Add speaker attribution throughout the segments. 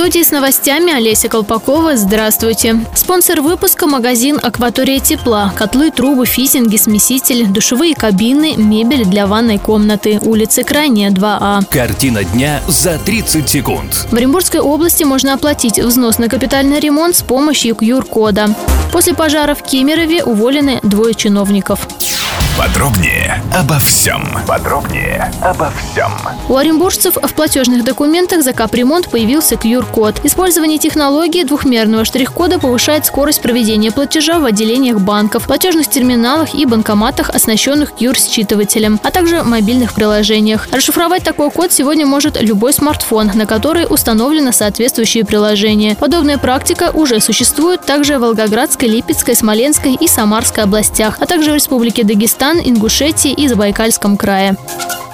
Speaker 1: Студии с новостями Олеся Колпакова. Здравствуйте. Спонсор выпуска – магазин «Акватория тепла». Котлы, трубы, фитинги, смеситель, душевые кабины, мебель для ванной комнаты. Улица Крайняя, 2А.
Speaker 2: Картина дня за 30 секунд.
Speaker 1: В Оренбургской области можно оплатить взнос на капитальный ремонт с помощью QR-кода. После пожара в Кемерове уволены двое чиновников.
Speaker 3: Подробнее обо всем. Подробнее обо всем.
Speaker 1: У оренбуржцев в платежных документах за капремонт появился QR-код. Использование технологии двухмерного штрих-кода повышает скорость проведения платежа в отделениях банков, платежных терминалах и банкоматах, оснащенных QR-считывателем, а также мобильных приложениях. Расшифровать такой код сегодня может любой смартфон, на который установлено соответствующее приложение. Подобная практика уже существует также в Волгоградской, Липецкой, Смоленской и Самарской областях, а также в Республике Дагестан, Ингушетии и Забайкальском крае.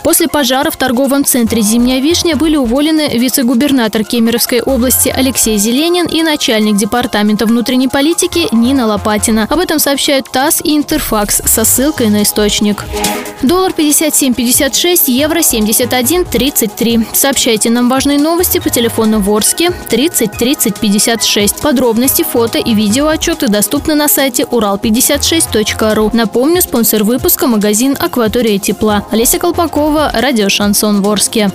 Speaker 1: После пожара в торговом центре «Зимняя вишня» были уволены вице-губернатор Кемеровской области Алексей Зеленин и начальник департамента внутренней политики Нина Лопатина. Об этом сообщают ТАСС и Интерфакс со ссылкой на источник. Доллар 57.56, евро 71.33. Сообщайте нам важные новости по телефону Ворске 30 30 56. Подробности, фото и видео отчеты доступны на сайте урал56.ру. Напомню, спонсор выпуска – магазин «Акватория тепла». Олеся Колпакова, радио «Шансон Ворске».